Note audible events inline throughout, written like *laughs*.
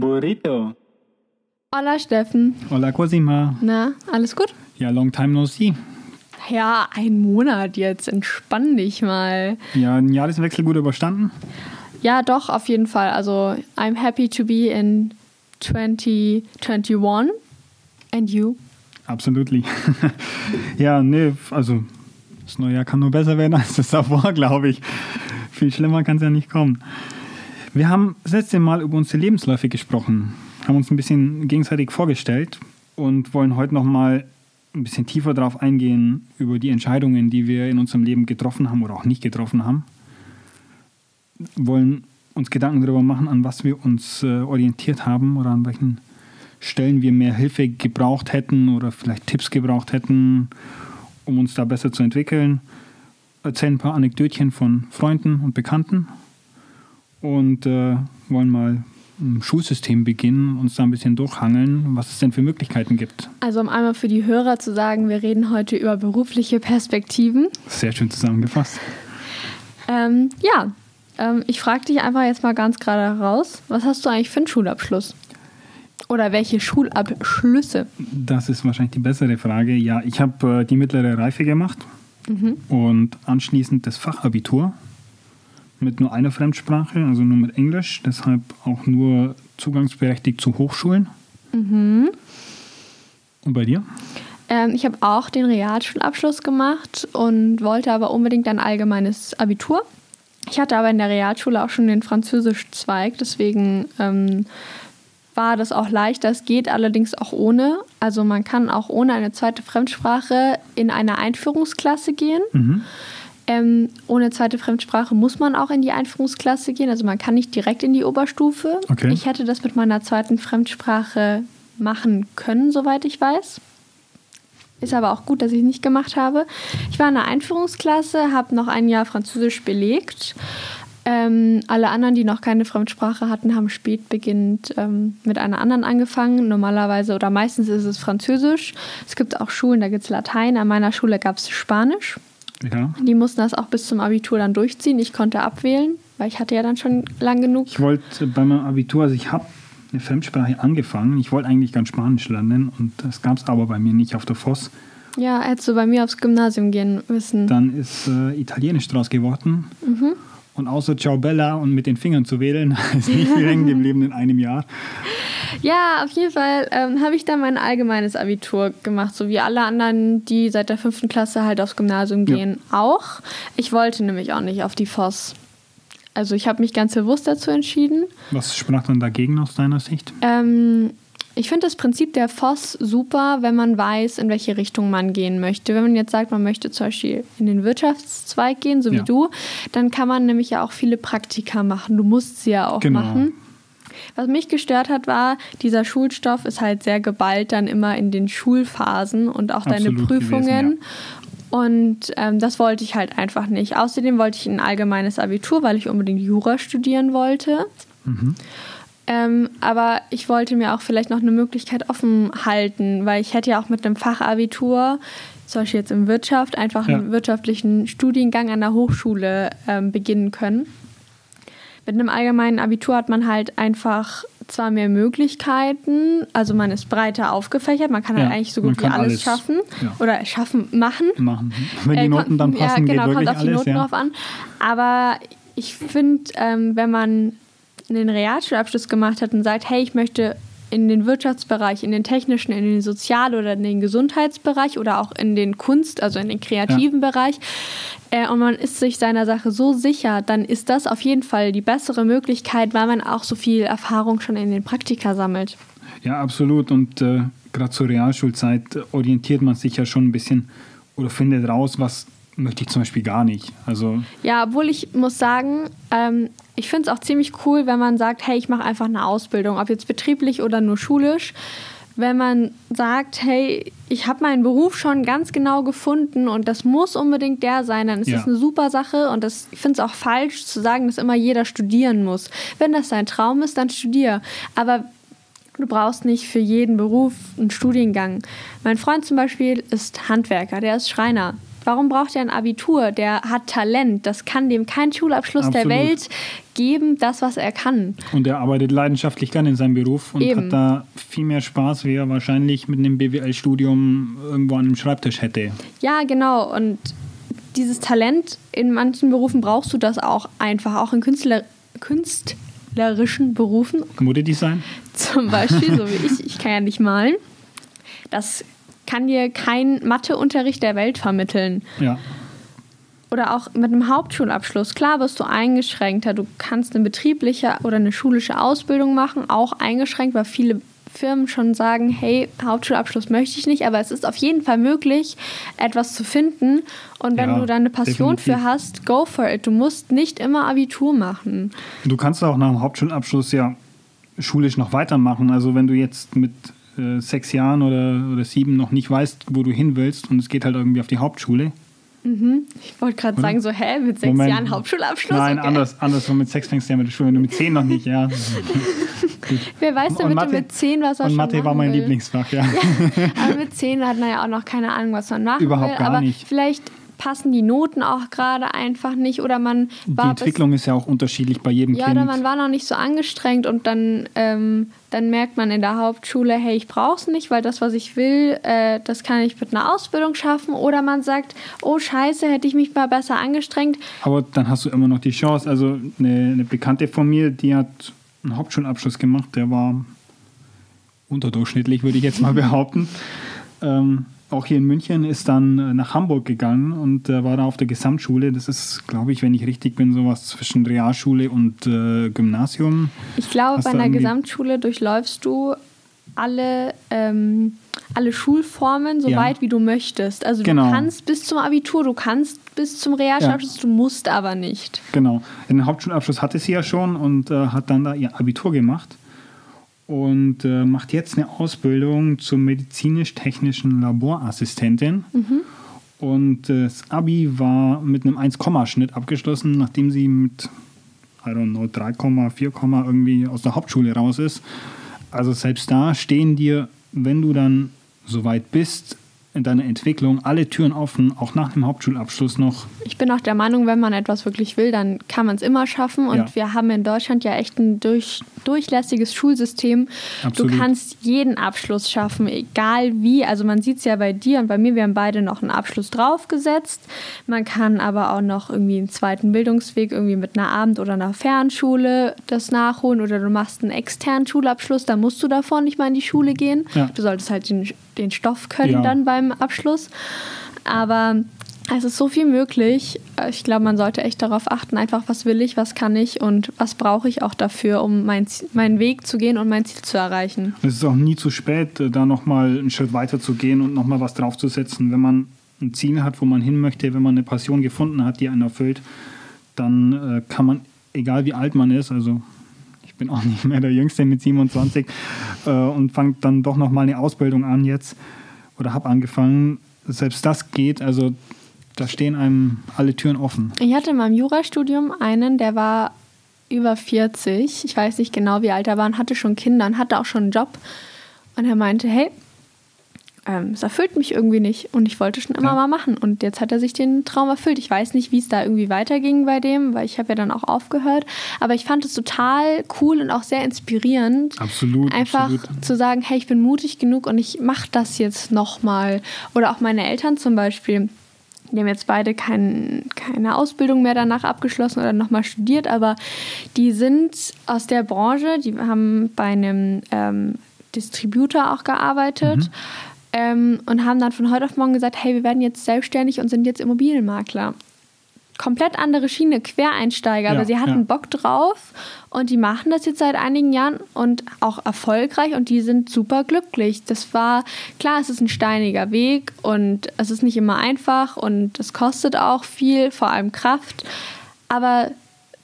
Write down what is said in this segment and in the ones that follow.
Burrito. Hola Steffen. Hola Cosima. Na, alles gut? Ja, long time no see. Ja, ein Monat jetzt. Entspann dich mal. Ja, ein Jahreswechsel gut überstanden? Ja, doch, auf jeden Fall. Also, I'm happy to be in 2021. And you? Absolutely. *laughs* ja, nee, also das neue Jahr kann nur besser werden *laughs* als das davor, glaube ich. Viel schlimmer kann es ja nicht kommen. Wir haben das letzte Mal über unsere Lebensläufe gesprochen, haben uns ein bisschen gegenseitig vorgestellt und wollen heute nochmal ein bisschen tiefer darauf eingehen, über die Entscheidungen, die wir in unserem Leben getroffen haben oder auch nicht getroffen haben. Wollen uns Gedanken darüber machen, an was wir uns äh, orientiert haben oder an welchen Stellen wir mehr Hilfe gebraucht hätten oder vielleicht Tipps gebraucht hätten, um uns da besser zu entwickeln. Erzählen ein paar Anekdötchen von Freunden und Bekannten und äh, wollen mal im Schulsystem beginnen, uns da ein bisschen durchhangeln, was es denn für Möglichkeiten gibt. Also um einmal für die Hörer zu sagen, wir reden heute über berufliche Perspektiven. Sehr schön zusammengefasst. Ähm, ja, ähm, ich frage dich einfach jetzt mal ganz gerade raus, was hast du eigentlich für einen Schulabschluss? Oder welche Schulabschlüsse? Das ist wahrscheinlich die bessere Frage. Ja, ich habe äh, die mittlere Reife gemacht mhm. und anschließend das Fachabitur mit nur einer Fremdsprache, also nur mit Englisch, deshalb auch nur zugangsberechtigt zu Hochschulen. Mhm. Und bei dir? Ähm, ich habe auch den Realschulabschluss gemacht und wollte aber unbedingt ein allgemeines Abitur. Ich hatte aber in der Realschule auch schon den Französischzweig, deswegen ähm, war das auch leichter. Es geht allerdings auch ohne. Also man kann auch ohne eine zweite Fremdsprache in eine Einführungsklasse gehen. Mhm. Ähm, ohne zweite Fremdsprache muss man auch in die Einführungsklasse gehen. Also man kann nicht direkt in die Oberstufe. Okay. Ich hätte das mit meiner zweiten Fremdsprache machen können, soweit ich weiß. Ist aber auch gut, dass ich es nicht gemacht habe. Ich war in der Einführungsklasse, habe noch ein Jahr Französisch belegt ähm, alle anderen, die noch keine Fremdsprache hatten, haben spät beginnend ähm, mit einer anderen angefangen. Normalerweise oder meistens ist es Französisch. Es gibt auch Schulen, da gibt es Latein. An meiner Schule gab es Spanisch. Ja. Die mussten das auch bis zum Abitur dann durchziehen. Ich konnte abwählen, weil ich hatte ja dann schon lang genug. Ich wollte bei meinem Abitur, also ich habe eine Fremdsprache angefangen. Ich wollte eigentlich ganz Spanisch lernen und das gab es aber bei mir nicht auf der FOS. Ja, hättest du bei mir aufs Gymnasium gehen müssen. Dann ist äh, Italienisch draus geworden. Mhm. Und außer Ciao Bella und mit den Fingern zu wedeln, *laughs* ist nicht viel hängen geblieben in einem Jahr. Ja, auf jeden Fall ähm, habe ich dann mein allgemeines Abitur gemacht, so wie alle anderen, die seit der fünften Klasse halt aufs Gymnasium gehen, ja. auch. Ich wollte nämlich auch nicht auf die FOS. Also ich habe mich ganz bewusst dazu entschieden. Was sprach dann dagegen aus deiner Sicht? Ähm, ich finde das Prinzip der FOS super, wenn man weiß, in welche Richtung man gehen möchte. Wenn man jetzt sagt, man möchte zum Beispiel in den Wirtschaftszweig gehen, so wie ja. du, dann kann man nämlich ja auch viele Praktika machen. Du musst sie ja auch genau. machen. Was mich gestört hat, war, dieser Schulstoff ist halt sehr geballt dann immer in den Schulphasen und auch Absolut deine Prüfungen. Gewesen, ja. Und ähm, das wollte ich halt einfach nicht. Außerdem wollte ich ein allgemeines Abitur, weil ich unbedingt Jura studieren wollte. Mhm. Ähm, aber ich wollte mir auch vielleicht noch eine Möglichkeit offen halten, weil ich hätte ja auch mit einem Fachabitur, zum Beispiel jetzt in Wirtschaft, einfach ja. einen wirtschaftlichen Studiengang an der Hochschule ähm, beginnen können. Mit einem allgemeinen Abitur hat man halt einfach zwar mehr Möglichkeiten, also man ist breiter aufgefächert, man kann halt ja, halt eigentlich so gut wie alles, alles schaffen ja. oder schaffen, machen. machen. *laughs* Wenn die äh, Noten dann passen, ja, genau, kommt auf die Noten drauf an. Aber ich finde, ähm, wenn man einen Realschulabschluss gemacht hat und sagt, hey, ich möchte in den Wirtschaftsbereich, in den technischen, in den Sozial- oder in den Gesundheitsbereich oder auch in den Kunst, also in den kreativen ja. Bereich. Äh, und man ist sich seiner Sache so sicher, dann ist das auf jeden Fall die bessere Möglichkeit, weil man auch so viel Erfahrung schon in den Praktika sammelt. Ja, absolut. Und äh, gerade zur Realschulzeit orientiert man sich ja schon ein bisschen oder findet raus, was möchte ich zum Beispiel gar nicht. Also ja, obwohl ich muss sagen, ähm, ich finde es auch ziemlich cool, wenn man sagt, hey, ich mache einfach eine Ausbildung, ob jetzt betrieblich oder nur schulisch. Wenn man sagt, hey, ich habe meinen Beruf schon ganz genau gefunden und das muss unbedingt der sein, dann ist ja. das eine super Sache und das, ich finde es auch falsch zu sagen, dass immer jeder studieren muss. Wenn das dein Traum ist, dann studier. Aber du brauchst nicht für jeden Beruf einen Studiengang. Mein Freund zum Beispiel ist Handwerker, der ist Schreiner Warum braucht er ein Abitur? Der hat Talent. Das kann dem kein Schulabschluss Absolut. der Welt geben, das, was er kann. Und er arbeitet leidenschaftlich gerne in seinem Beruf und Eben. hat da viel mehr Spaß, wie er wahrscheinlich mit einem BWL-Studium irgendwo an einem Schreibtisch hätte. Ja, genau. Und dieses Talent, in manchen Berufen brauchst du das auch einfach, auch in Künstler, künstlerischen Berufen, Modedesign? zum Beispiel, so wie ich, ich kann ja nicht malen. Das kann dir kein Matheunterricht der Welt vermitteln. Ja. Oder auch mit einem Hauptschulabschluss. Klar bist du eingeschränkter. Du kannst eine betriebliche oder eine schulische Ausbildung machen, auch eingeschränkt, weil viele Firmen schon sagen, hey, Hauptschulabschluss möchte ich nicht, aber es ist auf jeden Fall möglich, etwas zu finden. Und wenn Ja, du da eine Passion definitiv. für hast, go for it. Du musst nicht immer Abitur machen. Du kannst auch nach dem Hauptschulabschluss ja schulisch noch weitermachen. Also wenn du jetzt mit äh, sechs Jahren oder, oder sieben noch nicht weißt, wo du hin willst und es geht halt irgendwie auf die Hauptschule. Ich wollte gerade sagen, so, hä, mit sechs Moment. Jahren Hauptschulabschluss? Nein, Okay. anders, andersrum. Mit sechs fängst du ja mit der Schule, wenn du mit zehn noch nicht, ja. *laughs* Wer weiß denn bitte mit zehn, was er Und schon Mathe war mein will? Lieblingsfach, ja. *laughs* Aber mit 10 hat man ja auch noch keine Ahnung, was man machen Überhaupt will. gar aber nicht. vielleicht passen die Noten auch gerade einfach nicht oder man Die war Entwicklung ist ja auch unterschiedlich bei jedem bis, ja Kind. oder man war noch nicht so angestrengt und dann ähm, dann merkt man in der Hauptschule, hey, ich brauche es nicht, weil das, was ich will, äh, das kann ich mit einer Ausbildung schaffen. Oder man sagt, oh Scheiße, hätte ich mich mal besser angestrengt. Aber dann hast du immer noch die Chance. Also eine, eine Bekannte von mir, die hat einen Hauptschulabschluss gemacht, der war unterdurchschnittlich, würde ich jetzt mal *laughs* behaupten. Ähm, auch hier in München ist dann äh, nach Hamburg gegangen und äh, war da auf der Gesamtschule. Das ist, glaube ich, wenn ich richtig bin, sowas zwischen Realschule und äh, Gymnasium. Ich glaube, bei einer Gesamtschule durchläufst du alle, ähm, alle Schulformen so Ja. weit, wie du möchtest. Also Genau. du kannst bis zum Abitur, du kannst bis zum Realschulabschluss, du musst aber nicht. Genau. Den Hauptschulabschluss hatte sie ja schon und äh, hat dann da ihr Abitur gemacht und äh, macht jetzt eine Ausbildung zur medizinisch-technischen Laborassistentin. Und äh, das Abi war mit einem 1-Schnitt abgeschlossen, nachdem sie mit, I don't know, 3, 4, irgendwie aus der Hauptschule raus ist. Also selbst da stehen dir, wenn du dann soweit bist, in deiner Entwicklung alle Türen offen, auch nach dem Hauptschulabschluss noch. Ich bin auch der Meinung, wenn man etwas wirklich will, dann kann man es immer schaffen. Und Ja. wir haben in Deutschland ja echt ein durch, durchlässiges Schulsystem. Absolut. Du kannst jeden Abschluss schaffen, egal wie. Also man sieht es ja bei dir und bei mir, wir haben beide noch einen Abschluss draufgesetzt. Man kann aber auch noch irgendwie einen zweiten Bildungsweg, irgendwie mit einer Abend- oder einer Fernschule das nachholen. Oder du machst einen externen Schulabschluss, da musst du davor nicht mal in die Schule gehen. Ja. Du solltest halt den, den Stoff können Ja. dann beim Abschluss. Aber es ist so viel möglich. Ich glaube, man sollte echt darauf achten, einfach was will ich, was kann ich und was brauche ich auch dafür, um mein, Ziel- meinen Weg zu gehen und mein Ziel zu erreichen. Es ist auch nie zu spät, äh, da nochmal einen Schritt weiter zu gehen und nochmal was draufzusetzen. Wenn man ein Ziel hat, wo man hin möchte, wenn man eine Passion gefunden hat, die einen erfüllt, dann äh, kann man, egal wie alt man ist, also bin auch *laughs* nicht mehr der Jüngste mit 27 äh, und fangt dann doch nochmal eine Ausbildung an jetzt oder habe angefangen. Selbst das geht, also da stehen einem alle Türen offen. Ich hatte in meinem Jurastudium einen, der war über 40. Ich weiß nicht genau, wie alt er war und hatte schon Kinder und hatte auch schon einen Job. Und er meinte, hey, ähm, es erfüllt mich irgendwie nicht und ich wollte schon immer Ja. mal machen. Und jetzt hat er sich den Traum erfüllt. Ich weiß nicht, wie es da irgendwie weiterging bei dem, weil ich habe ja dann auch aufgehört. Aber ich fand es total cool und auch sehr inspirierend. Absolut, Einfach absolut. zu sagen, hey, ich bin mutig genug und ich mache das jetzt nochmal. Oder auch meine Eltern zum Beispiel. Die haben jetzt beide kein, keine Ausbildung mehr danach abgeschlossen oder nochmal studiert, aber die sind aus der Branche, die haben bei einem ähm, Distributor auch gearbeitet ähm, und haben dann von heute auf morgen gesagt, hey, wir werden jetzt selbstständig und sind jetzt Immobilienmakler. Komplett andere Schiene, Quereinsteiger, Ja, aber sie hatten ja. Bock drauf und die machen das jetzt seit einigen Jahren und auch erfolgreich und die sind super glücklich. Das war, klar, es ist ein steiniger Weg und es ist nicht immer einfach und es kostet auch viel, vor allem Kraft, aber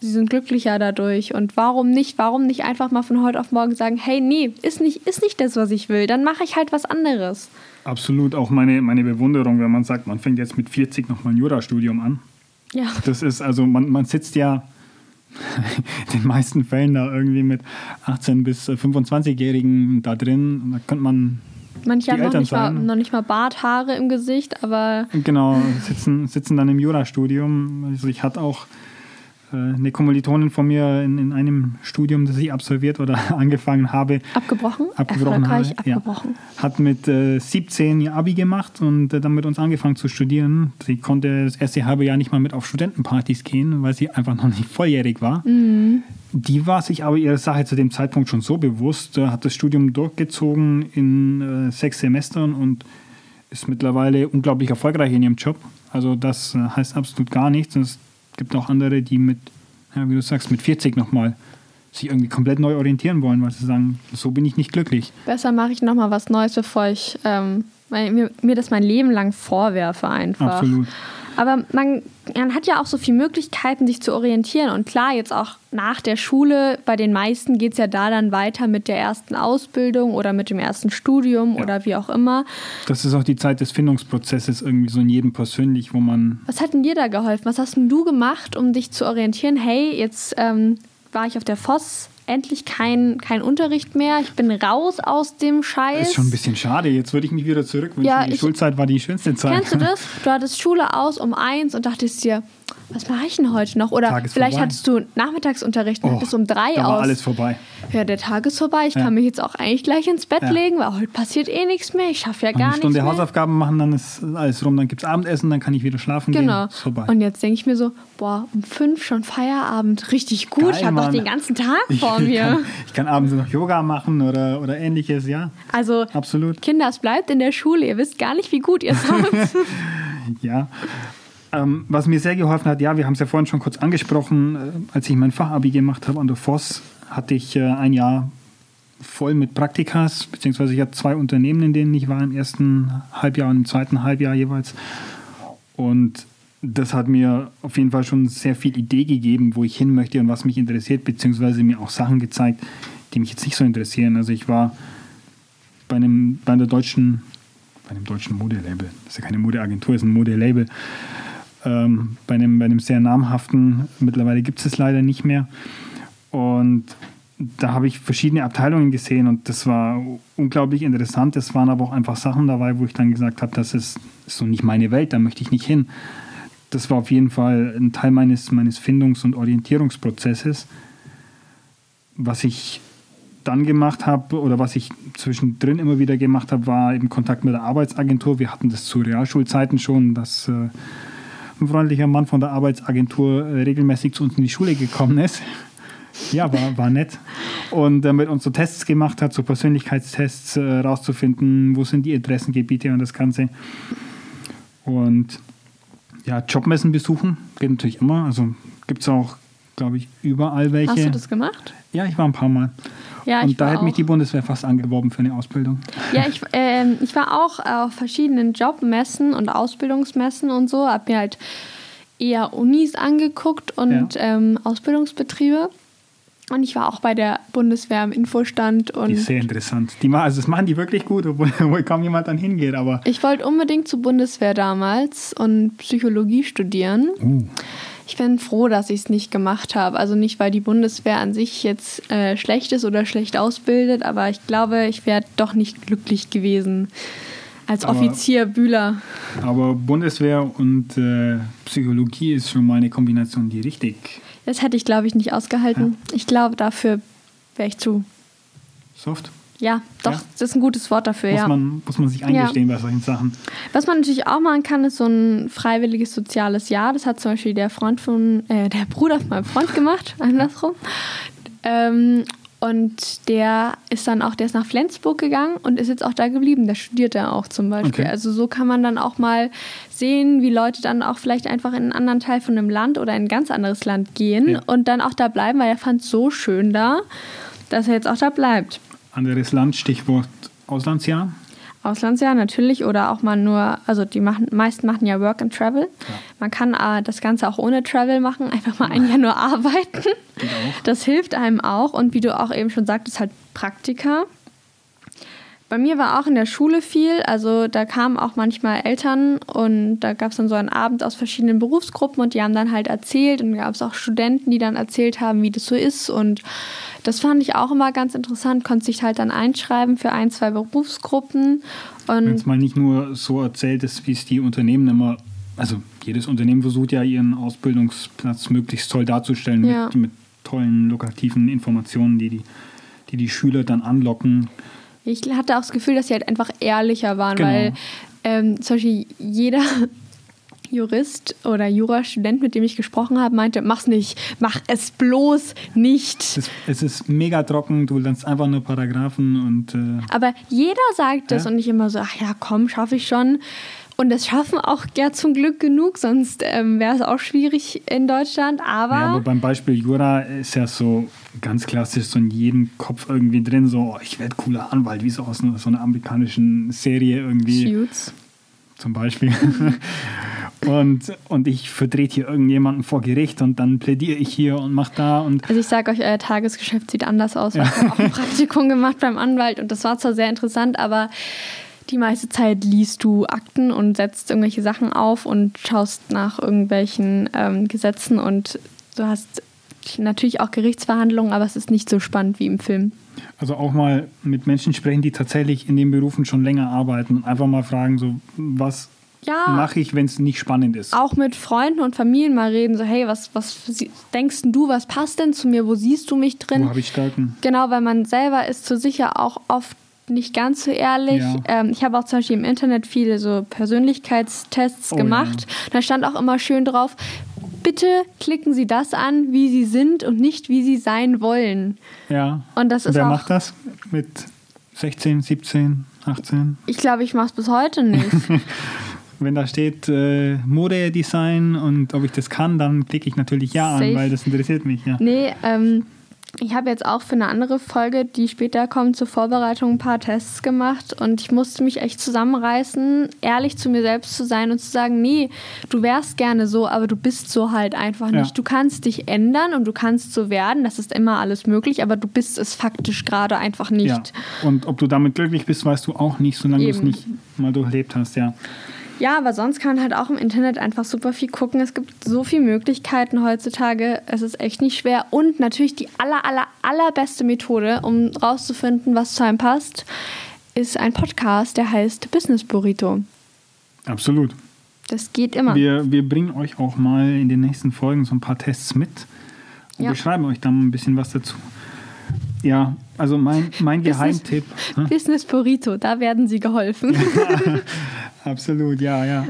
sie sind glücklicher dadurch und warum nicht, warum nicht einfach mal von heute auf morgen sagen, hey, nee, ist nicht, ist nicht das, was ich will, dann mache ich halt was anderes. Absolut auch meine, meine Bewunderung, wenn man sagt, man fängt jetzt mit 40 nochmal ein Jurastudium an. Ja. Das ist also, man, man sitzt ja in *laughs* den meisten Fällen da irgendwie mit 18- bis 25-Jährigen da drin. Da könnte man Manche haben noch nicht, mal, noch nicht mal Barthaare im Gesicht, aber Genau, sitzen, sitzen dann im Jurastudium. Also ich hatte auch eine Kommilitonin von mir in, in einem Studium, das ich absolviert oder *laughs* angefangen habe, abgebrochen, abgebrochen erfolgreich habe. Ja. abgebrochen. Hat mit äh, 17 ihr Abi gemacht und äh, dann mit uns angefangen zu studieren. Sie konnte das erste halbe Jahr nicht mal mit auf Studentenpartys gehen, weil sie einfach noch nicht volljährig war. Mhm. Die war sich aber ihrer Sache zu dem Zeitpunkt schon so bewusst, äh, hat das Studium durchgezogen in äh, sechs Semestern und ist mittlerweile unglaublich erfolgreich in ihrem Job. Also das äh, heißt absolut gar nichts. Es gibt auch andere, die mit, ja, wie du sagst, mit 40 nochmal sich irgendwie komplett neu orientieren wollen, weil sie sagen, so bin ich nicht glücklich. Besser mache ich nochmal was Neues, bevor ich ähm, mir, mir das mein Leben lang vorwerfe einfach. Absolut. Aber man, man hat ja auch so viele Möglichkeiten, sich zu orientieren. Und klar, jetzt auch nach der Schule, bei den meisten geht es ja da dann weiter mit der ersten Ausbildung oder mit dem ersten Studium Ja. oder wie auch immer. Das ist auch die Zeit des Findungsprozesses irgendwie so in jedem persönlich, wo man Was hat denn dir da geholfen? Was hast denn du gemacht, um dich zu orientieren? Hey, jetzt ähm, war ich auf der Voss, endlich kein, kein Unterricht mehr. Ich bin raus aus dem Scheiß. ist schon ein bisschen schade. Jetzt würde ich mich wieder zurückwünschen. Ja, die ich- Schulzeit war die schönste Zeit. Kennst du das? Du hattest Schule aus um eins und dachtest dir, was mache ich denn heute noch? Oder vielleicht vorbei. hattest du Nachmittagsunterricht und Oh, hattest um drei da war aus. alles vorbei. Ja, der Tag ist vorbei. Ich Ja. kann mich jetzt auch eigentlich gleich ins Bett Ja. legen, weil heute passiert eh nichts mehr. Ich schaffe ja gar eine nichts Stunde mehr. Hausaufgaben machen, dann ist alles rum. Dann gibt es Abendessen, dann kann ich wieder schlafen Genau. gehen. Ist vorbei. Und jetzt denke ich mir so, boah, um fünf schon Feierabend. Richtig gut. Geil, ich habe noch den ganzen Tag ich, vor mir. Kann, ich kann abends noch Yoga machen oder, oder ähnliches, ja. Also, Absolut. Kinder, es bleibt in der Schule. Ihr wisst gar nicht, wie gut ihr *laughs* seid. Ja. Ähm, was mir sehr geholfen hat, ja, wir haben es ja vorhin schon kurz angesprochen, äh, als ich mein Fachabi gemacht habe an der Voss, hatte ich äh, ein Jahr voll mit Praktikas, beziehungsweise ich hatte zwei Unternehmen, in denen ich war im ersten Halbjahr und im zweiten Halbjahr jeweils. Und das hat mir auf jeden Fall schon sehr viel Idee gegeben, wo ich hin möchte und was mich interessiert, beziehungsweise mir auch Sachen gezeigt, die mich jetzt nicht so interessieren. Also ich war bei einem, bei der deutschen, bei einem deutschen Modelabel, das ist ja keine Modeagentur, ist ein Modelabel, ähm, bei, einem, bei einem sehr namhaften, mittlerweile gibt es es leider nicht mehr. Und da habe ich verschiedene Abteilungen gesehen und das war unglaublich interessant. Es waren aber auch einfach Sachen dabei, wo ich dann gesagt habe, das ist so nicht meine Welt, da möchte ich nicht hin. Das war auf jeden Fall ein Teil meines, meines Findungs- und Orientierungsprozesses. Was ich dann gemacht habe oder was ich zwischendrin immer wieder gemacht habe, war eben Kontakt mit der Arbeitsagentur. Wir hatten das zu Realschulzeiten schon, dass äh, ein freundlicher Mann von der Arbeitsagentur äh, regelmäßig zu uns in die Schule gekommen ist. Ja, war, war nett. Und äh, mit uns so Tests gemacht hat, so Persönlichkeitstests äh, rauszufinden, wo sind die Interessengebiete und das Ganze. Und ja, Jobmessen besuchen geht natürlich immer. Also gibt es auch, glaube ich, überall welche. Hast du das gemacht? Ja, ich war ein paar Mal. Ja, ich und da hat mich die Bundeswehr fast angeworben für eine Ausbildung. Ja, ich, *laughs* ähm, ich war auch auf verschiedenen Jobmessen und Ausbildungsmessen und so, habe mir halt eher Unis angeguckt und ähm, Ausbildungsbetriebe. Und ich war auch bei der Bundeswehr im Infostand und Die ist sehr interessant. Die, also das machen die wirklich gut, obwohl, *laughs* obwohl kaum jemand dann hingeht. Aber ich wollte unbedingt zur Bundeswehr damals und Psychologie studieren. uh, Ich bin froh, dass ich es nicht gemacht habe. Also nicht, weil die Bundeswehr an sich jetzt äh, schlecht ist oder schlecht ausbildet, aber ich glaube, ich wäre doch nicht glücklich gewesen als Aber- Offizier Bühler. aber Bundeswehr und äh, Psychologie ist schon mal eine Kombination, die richtig Das hätte ich, glaube ich, nicht ausgehalten. Ich glaube, dafür wäre ich zu. soft. Ja, doch, Ja? das ist ein gutes Wort dafür, Muss, ja. man, muss man sich eingestehen bei solchen Sachen. Was man natürlich auch machen kann, ist so ein freiwilliges soziales Jahr. Das hat zum Beispiel der Freund von, äh, der Bruder von meinem Freund gemacht, *laughs* andersrum. Ähm, und der ist dann auch, der ist nach Flensburg gegangen und ist jetzt auch da geblieben. Der studiert da auch zum Beispiel. Okay. Also so kann man dann auch mal sehen, wie Leute dann auch vielleicht einfach in einen anderen Teil von einem Land oder in ein ganz anderes Land gehen Ja. und dann auch da bleiben, weil er fand es so schön da, dass er jetzt auch da bleibt. Anderes Land, Stichwort Auslandsjahr. Auslandsjahr natürlich oder auch mal nur, also die machen, meisten machen ja Work and Travel. Man kann äh, das Ganze auch ohne Travel machen, einfach mal ein Jahr nur *laughs* arbeiten. Das hilft einem auch und wie du auch eben schon sagtest, halt Praktika. Bei mir war auch in der Schule viel, also da kamen auch manchmal Eltern und da gab es dann so einen Abend aus verschiedenen Berufsgruppen und die haben dann halt erzählt und gab es auch Studenten, die dann erzählt haben, wie das so ist und das fand ich auch immer ganz interessant, konnte sich halt dann einschreiben für ein, zwei Berufsgruppen. Wenn es mal nicht nur so erzählt ist, wie es die Unternehmen immer, also jedes Unternehmen versucht ja ihren Ausbildungsplatz möglichst toll darzustellen Ja. mit, mit tollen lokativen Informationen, die die, die die Schüler dann anlocken. Ich hatte auch das Gefühl, dass sie halt einfach ehrlicher waren, Genau. weil ähm, zum Beispiel jeder *laughs* Jurist oder Jurastudent, mit dem ich gesprochen habe, meinte, mach's nicht, mach es bloß nicht. Es ist, es ist mega trocken, du lernst einfach nur Paragraphen und äh, Aber jeder sagt das Ja. und ich immer so, ach ja, komm, schaffe ich schon. Und das schaffen auch ja zum Glück genug, sonst ähm, wäre es auch schwierig in Deutschland. Aber, Ja, aber beim Beispiel Jura ist ja so ganz klassisch so in jedem Kopf irgendwie drin, so, oh, ich werde cooler Anwalt, wie so aus einer, so einer amerikanischen Serie irgendwie Suits. zum Beispiel. *laughs* und, und ich vertrete hier irgendjemanden vor Gericht und dann plädiere ich hier und mache da und Also ich sage euch, euer Tagesgeschäft sieht anders aus. weil Ich habe auch ein Praktikum gemacht beim Anwalt und das war zwar sehr interessant, aber die meiste Zeit liest du Akten und setzt irgendwelche Sachen auf und schaust nach irgendwelchen ähm, Gesetzen und du hast natürlich auch Gerichtsverhandlungen, aber es ist nicht so spannend wie im Film. also auch mal mit Menschen sprechen, die tatsächlich in den Berufen schon länger arbeiten und einfach mal fragen, so, was Ja. mache ich, wenn es nicht spannend ist? Auch mit Freunden und Familien mal reden, so hey, was, was denkst du, was passt denn zu mir, wo siehst du mich drin? Wo habe ich Stärken? Genau, weil man selber ist so sicher auch oft nicht ganz so ehrlich. Ja. Ähm, ich habe auch zum Beispiel im Internet viele so Persönlichkeitstests Oh, gemacht. Da stand auch immer schön drauf, bitte klicken Sie das an, wie Sie sind und nicht, wie Sie sein wollen. Ja. Und das ist Wer auch- macht das? Mit 16, 17, 18? Ich glaube, ich mache es bis heute nicht. *laughs* Wenn da steht äh, Modedesign und ob ich das kann, dann klicke ich natürlich ja Safe. an, weil das interessiert mich. Ja. nee, ähm, ich habe jetzt auch für eine andere Folge, die später kommt, zur Vorbereitung ein paar Tests gemacht und ich musste mich echt zusammenreißen, ehrlich zu mir selbst zu sein und zu sagen, nee, du wärst gerne so, aber du bist so halt einfach Ja. nicht. Du kannst dich ändern und du kannst so werden, das ist immer alles möglich, aber du bist es faktisch gerade einfach nicht. Ja. Und ob du damit glücklich bist, weißt du auch nicht, solange du es nicht mal durchlebt hast. Ja. Ja, aber sonst kann man halt auch im Internet einfach super viel gucken. Es gibt so viele Möglichkeiten heutzutage. Es ist echt nicht schwer. Und natürlich die aller, aller, allerbeste Methode, um rauszufinden, was zu einem passt, ist ein Podcast, der heißt Business Burrito. Absolut. Das geht immer. Wir, wir bringen euch auch mal in den nächsten Folgen so ein paar Tests mit und Ja. beschreiben euch dann ein bisschen was dazu. Ja, also mein, mein Business- Geheimtipp. Business Burrito, da werden sie geholfen. *laughs* *laughs* Absolut, ja, ja.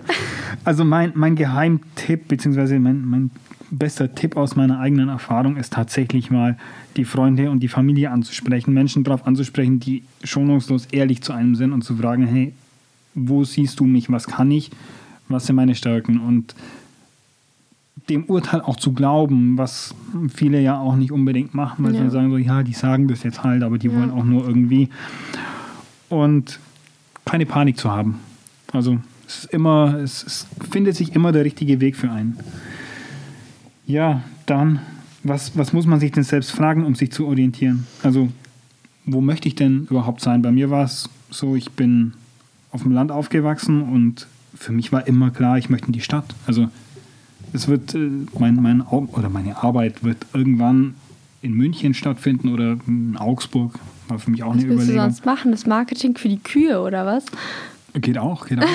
Also mein, mein Geheimtipp, beziehungsweise mein, mein bester Tipp aus meiner eigenen Erfahrung ist tatsächlich mal, die Freunde und die Familie anzusprechen, Menschen darauf anzusprechen, die schonungslos ehrlich zu einem sind und zu fragen, hey, wo siehst du mich, was kann ich, was sind meine Stärken und dem Urteil auch zu glauben, was viele ja auch nicht unbedingt machen, weil Ja. sie sagen so, ja, die sagen das jetzt halt, aber die Ja. wollen auch nur irgendwie und keine Panik zu haben. Also es ist immer, es, es findet sich immer der richtige Weg für einen. Ja, dann, was, was muss man sich denn selbst fragen, um sich zu orientieren? Also, wo möchte ich denn überhaupt sein? Bei mir war es so, ich bin auf dem Land aufgewachsen und für mich war immer klar, ich möchte in die Stadt. Also es wird, äh, mein, mein, oder meine Arbeit wird irgendwann in München stattfinden oder in Augsburg. War für mich auch Was eine willst du Überlegung. sonst machen? Das Marketing für die Kühe oder was? Geht auch, geht auch.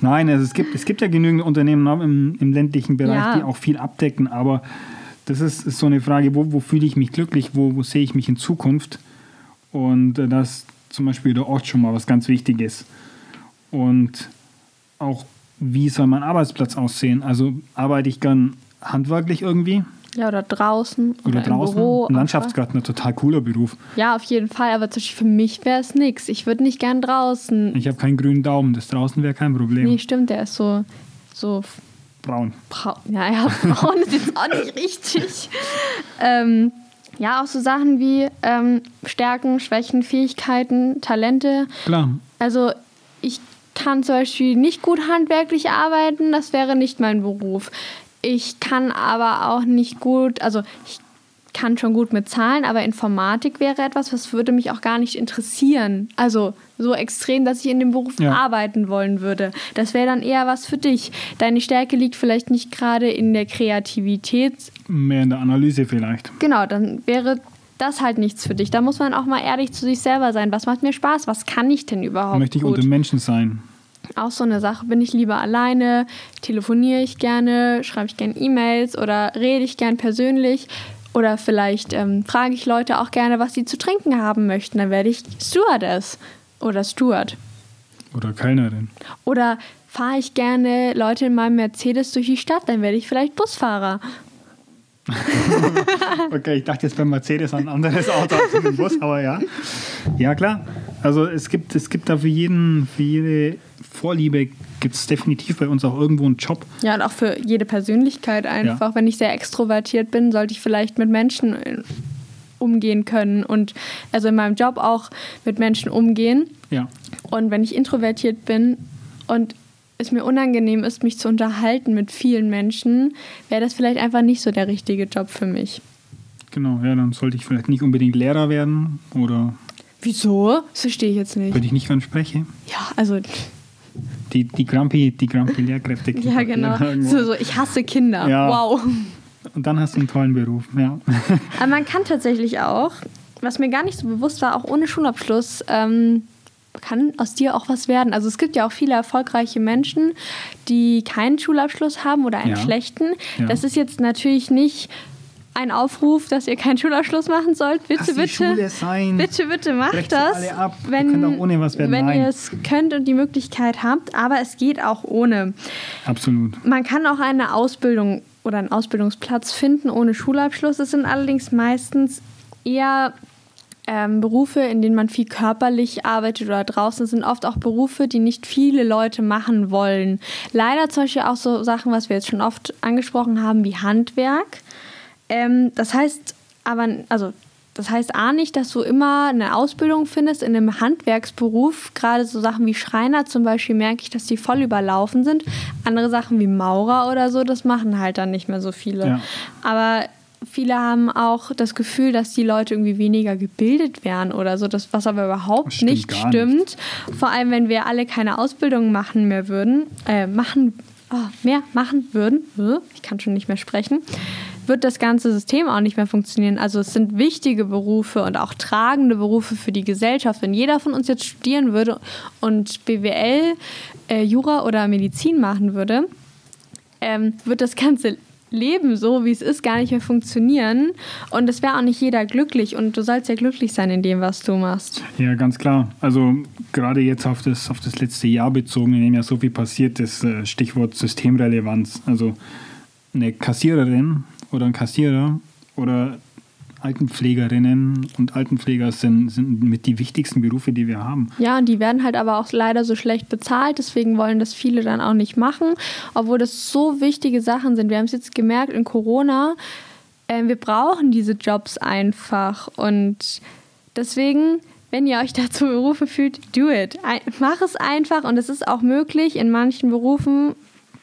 Nein, also es gibt, es gibt ja genügend Unternehmen auch im, im ländlichen Bereich, Ja. die auch viel abdecken, aber das ist, ist so eine Frage, wo, wo fühle ich mich glücklich, wo, wo sehe ich mich in Zukunft? Und äh, das zum Beispiel der Ort schon mal was ganz Wichtiges. Und auch, wie soll mein Arbeitsplatz aussehen? Also arbeite ich gern handwerklich irgendwie Ja, oder draußen oder, oder, im draußen? Büro. Ein Landschaftsgärtner, total cooler Beruf. Ja, auf jeden Fall. Aber zum Beispiel für mich wäre es nichts. Ich würde nicht gern draußen. Ich habe keinen grünen Daumen, das draußen wäre kein Problem. Nee, stimmt, der ist so, so Braun. braun. Ja, ja, *laughs* braun ist jetzt auch nicht richtig. *laughs* ähm, ja, auch so Sachen wie ähm, Stärken, Schwächen, Fähigkeiten, Talente. Klar, Also ich kann zum Beispiel nicht gut handwerklich arbeiten, das wäre nicht mein Beruf. Ich kann aber auch nicht gut, also ich kann schon gut mit Zahlen, aber Informatik wäre etwas, was würde mich auch gar nicht interessieren. Also so extrem, dass ich in dem Beruf Ja. arbeiten wollen würde. Das wäre dann eher was für dich. Deine Stärke liegt vielleicht nicht gerade in der Kreativität. Mehr in der Analyse vielleicht. Genau, dann wäre das halt nichts für dich. Da muss man auch mal ehrlich zu sich selber sein. Was macht mir Spaß? Was kann ich denn überhaupt Möchte ich gut? unter Menschen sein. Auch so eine Sache. Bin ich lieber alleine? Telefoniere ich gerne? Schreibe ich gerne E-Mails? Oder rede ich gern persönlich? Oder vielleicht ähm, frage ich Leute auch gerne, was sie zu trinken haben möchten. Dann werde ich Stewardess oder Steward. Oder Kellnerin. Oder fahre ich gerne Leute in meinem Mercedes durch die Stadt, dann werde ich vielleicht Busfahrer. *laughs* Okay, ich dachte jetzt beim Mercedes an ein anderes Auto als im Bus, aber ja. Ja, klar. Also es gibt, es gibt da für jeden, für jede Vorliebe gibt es definitiv bei uns auch irgendwo einen Job. Ja, und auch für jede Persönlichkeit einfach. Wenn ich sehr extrovertiert bin, sollte ich vielleicht mit Menschen äh, umgehen können und also in meinem Job auch mit Menschen umgehen. Ja. Und wenn ich introvertiert bin und es mir unangenehm ist, mich zu unterhalten mit vielen Menschen, wäre das vielleicht einfach nicht so der richtige Job für mich. Genau, ja, dann sollte ich vielleicht nicht unbedingt Lehrer werden oder Wieso? Das verstehe ich jetzt nicht. wenn ich nicht gern spreche. Ja, also, Die, die Grumpy, die Grumpy Lehrkräfte. *laughs* ja, genau. *laughs* So, so, ich hasse Kinder. Ja. Wow. Und dann hast du einen tollen Beruf, ja. *laughs* Aber man kann tatsächlich auch, was mir gar nicht so bewusst war, auch ohne Schulabschluss, ähm, kann aus dir auch was werden. Also es gibt ja auch viele erfolgreiche Menschen, die keinen Schulabschluss haben oder einen Ja. schlechten. Ja. Das ist jetzt natürlich nicht ein Aufruf, dass ihr keinen Schulabschluss machen sollt. Bitte, Lass bitte. Schule sein. Bitte, bitte macht Brecht das. alle ab. Wenn, ohne was werden. wenn Nein. ihr es könnt und die Möglichkeit habt, aber es geht auch ohne. Absolut. Man kann auch eine Ausbildung oder einen Ausbildungsplatz finden ohne Schulabschluss. Es sind allerdings meistens eher ähm, Berufe, in denen man viel körperlich arbeitet oder draußen Es sind oft auch Berufe, die nicht viele Leute machen wollen. Leider zum Beispiel auch so Sachen, was wir jetzt schon oft angesprochen haben, wie Handwerk. Ähm, das heißt aber, also das heißt A nicht, dass du immer eine Ausbildung findest in einem Handwerksberuf. Gerade so Sachen wie Schreiner zum Beispiel merke ich, dass die voll überlaufen sind. Andere Sachen wie Maurer oder so, das machen halt dann nicht mehr so viele. Ja. Aber viele haben auch das Gefühl, dass die Leute irgendwie weniger gebildet wären oder so, das, was aber überhaupt stimmt nicht stimmt. Vor allem, wenn wir alle keine Ausbildung machen mehr würden, äh, machen, oh, mehr machen würden, äh, ich kann schon nicht mehr sprechen, wird das ganze System auch nicht mehr funktionieren. Also es sind wichtige Berufe und auch tragende Berufe für die Gesellschaft. Wenn jeder von uns jetzt studieren würde und BWL, äh, Jura oder Medizin machen würde, ähm, wird das ganze Leben so, wie es ist, gar nicht mehr funktionieren. Und es wäre auch nicht jeder glücklich. Und du sollst ja glücklich sein in dem, was du machst. Ja, ganz klar. Also gerade jetzt auf das, auf das letzte Jahr bezogen, in dem ja so viel passiert ist, äh, Stichwort Systemrelevanz. Also eine Kassiererin oder ein Kassierer oder Altenpflegerinnen und Altenpfleger sind, sind mit die wichtigsten Berufe, die wir haben. Ja, und die werden halt aber auch leider so schlecht bezahlt. Deswegen wollen das viele dann auch nicht machen. Obwohl das so wichtige Sachen sind. Wir haben es jetzt gemerkt in Corona. Äh, wir brauchen diese Jobs einfach. Und deswegen, wenn ihr euch *laughs* dazu berufen fühlt, do it. Ein, mach es einfach. Und es ist auch möglich, in manchen Berufen